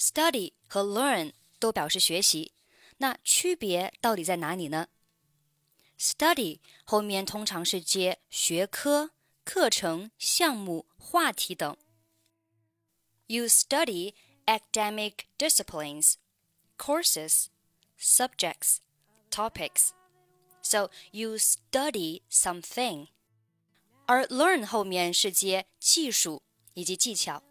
study 和 learn 都表示学习，那区别到底在哪里呢？study 后面通常是接学科、课程、项目、话题等。You study academic disciplines, courses, subjects, topics. So you study something. 而 learn 后面是接技术以及技巧。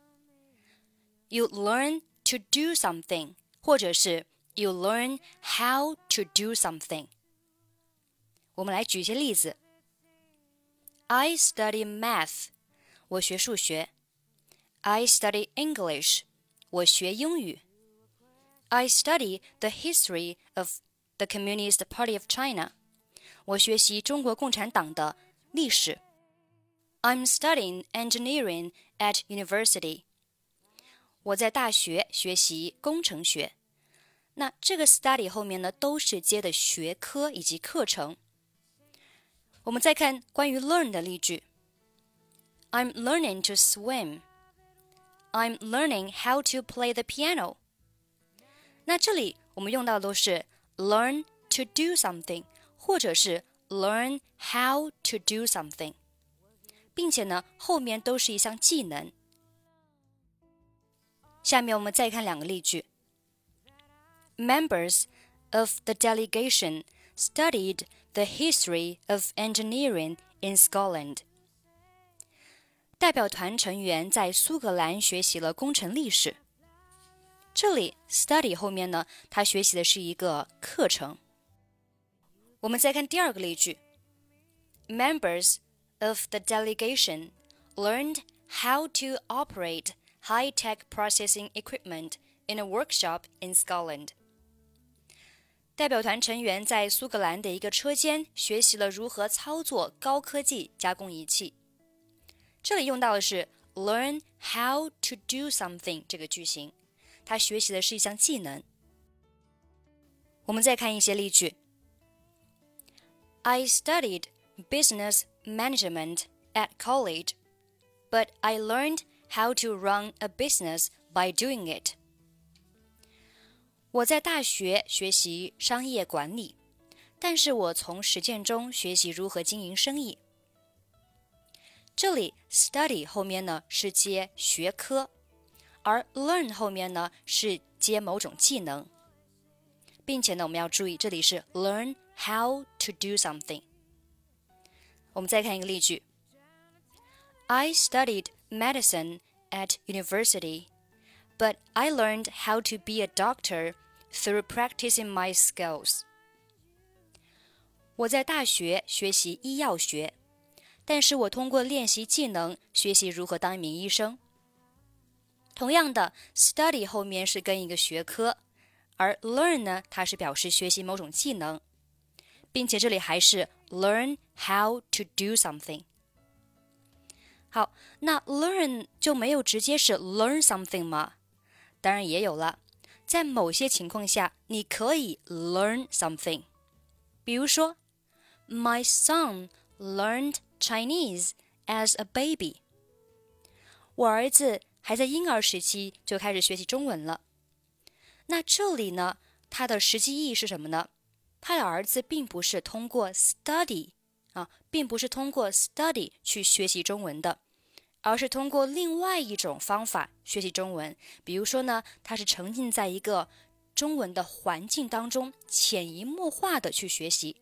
You learn to do something，或者是 you learn how to do something。我们来举一些例子。I study math，我学数学。I study English，我学英语。I study the history of the Communist Party of China，我学习中国共产党的历史。I'm studying engineering at university。 我在大学学习工程学。那这个 study 后面呢，都是接的学科以及课程。我们再看关于 learn 的例句。I'm learning to swim. I'm learning how to play the piano. 那这里我们用到的都是 learn to do something，或者是 learn how to do something，并且呢后面都是一项技能。下面我们再看两个例句。Members of the delegation studied the history of engineering in Scotland. 代表团成员在苏格兰学习了工程历史。这里 study 后面呢，他学习的是一个课程。我们再看第二个例句：Members of the delegation learned how to operate high-tech processing equipment in a workshop in Scotland. 代表团成员在苏格兰的一个车间学习了如何操作高科技加工仪器。这里用到的是 learn how to do something 这个句型，它学习的是一项技能。我们再看一些例句。I studied business management at college, but I learned how to run a business by doing it. 我在大学学习商业管理，但是我从实践中学习如何经营生意。这里 study 后面呢是接学科，而 learn 后面呢是接某种技能，并且呢我们要注意这里是 learn how to do something。我们再看一个例句：I studied medicine at university, but I learned how to be a doctor through practicing my skills. 我在大学学习医药学，但是我通过练习技能学习如何当一名医生。同样的，study 后面是跟一个学科，而 learn 呢，它是表示学习某种技能，并且这里还是 learn how to do something。 好，那 learn 就没有直接是 learn something 吗？当然也有了。在某些情况下，你可以 learn something。比如说，My son learned Chinese as a baby。我儿子还在婴儿时期就开始学习中文了。那这里呢，它的实际意义是什么呢？他的儿子并不是通过 study 啊，并不是通过 study 去学习中文的。而是通过另外一种方法学习中文，比如说呢，他是沉浸在一个中文的环境当中，潜移默化的去学习。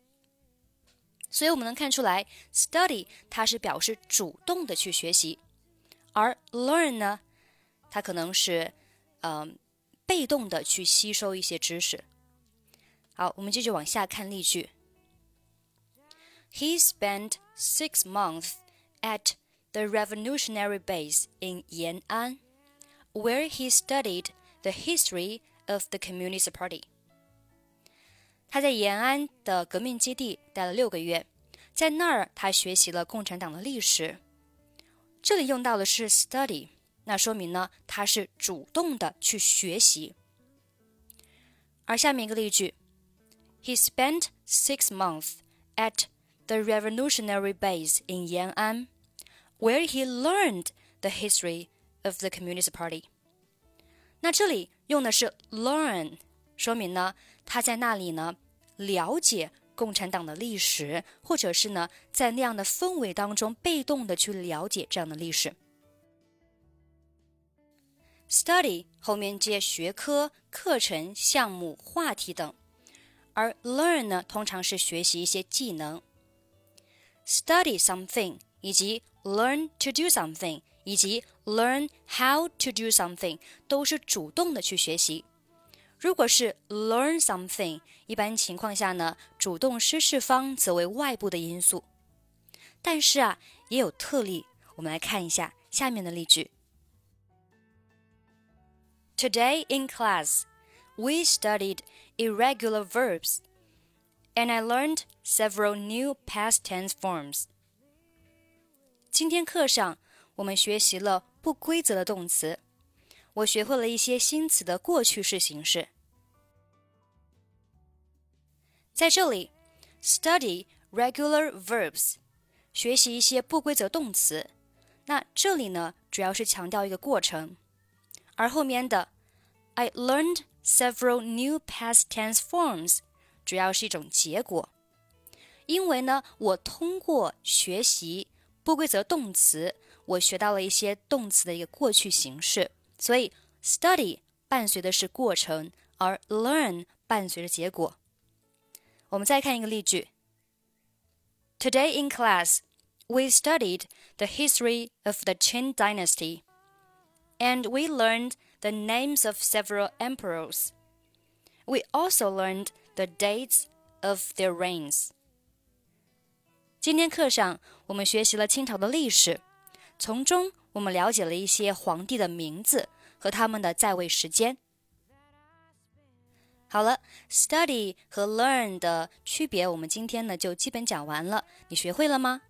所以我们能看出来，study 它是表示主动的去学习，而 learn 呢，它可能是嗯被动的去吸收一些知识。好，我们继续往下看例句。He spent six months at the revolutionary base in Yan'an, where he studied the history of the Communist Party. 他在延安的革命基地待了六个月，在那儿他学习了共产党的历史。这里用到的是 study，那说明呢他是主动的去学习。而下面一个例句：He spent six months at the revolutionary base in Yan'an where he learned the history of the Communist Party。那这里用的是 learn，说明呢他在那里呢了解共产党的历史，或者是呢在那样的氛围当中被动的去了解这样的历史。study 后面接学科、课程、项目、话题等，而 learn 呢通常是学习一些技能。study something 以及 learn to do something 以及 learn how to do something 都是主动的去学习。如果是 learn something，一般情况下呢，主动施事方则为外部的因素。但是啊，也有特例。我们来看一下下面的例句。Today in class, we studied irregular verbs, and I learned several new past tense forms. 今天课上，我们学习了不规则的动词，我学会了一些新词的过去式形式。在这里，study regular verbs，学习一些不规则动词。那这里呢，主要是强调一个过程。而后面的 I learned several new past tense forms 主要是一种结果， 因为呢，我通过学习不规则动词，我学到了一些动词的一个过去形式。所以伴随的是过程，而 learn 伴随着结果。我们再看一个例句：Today in class, we studied the history of the Qing Dynasty, and we learned the names of several emperors. We also learned the dates of their reigns. 今天课上，我们学习了清朝的历史，从中我们了解了一些皇帝的名字和他们的在位时间。好了，study 和 learn 的区别，我们今天呢就基本讲完了。你学会了吗？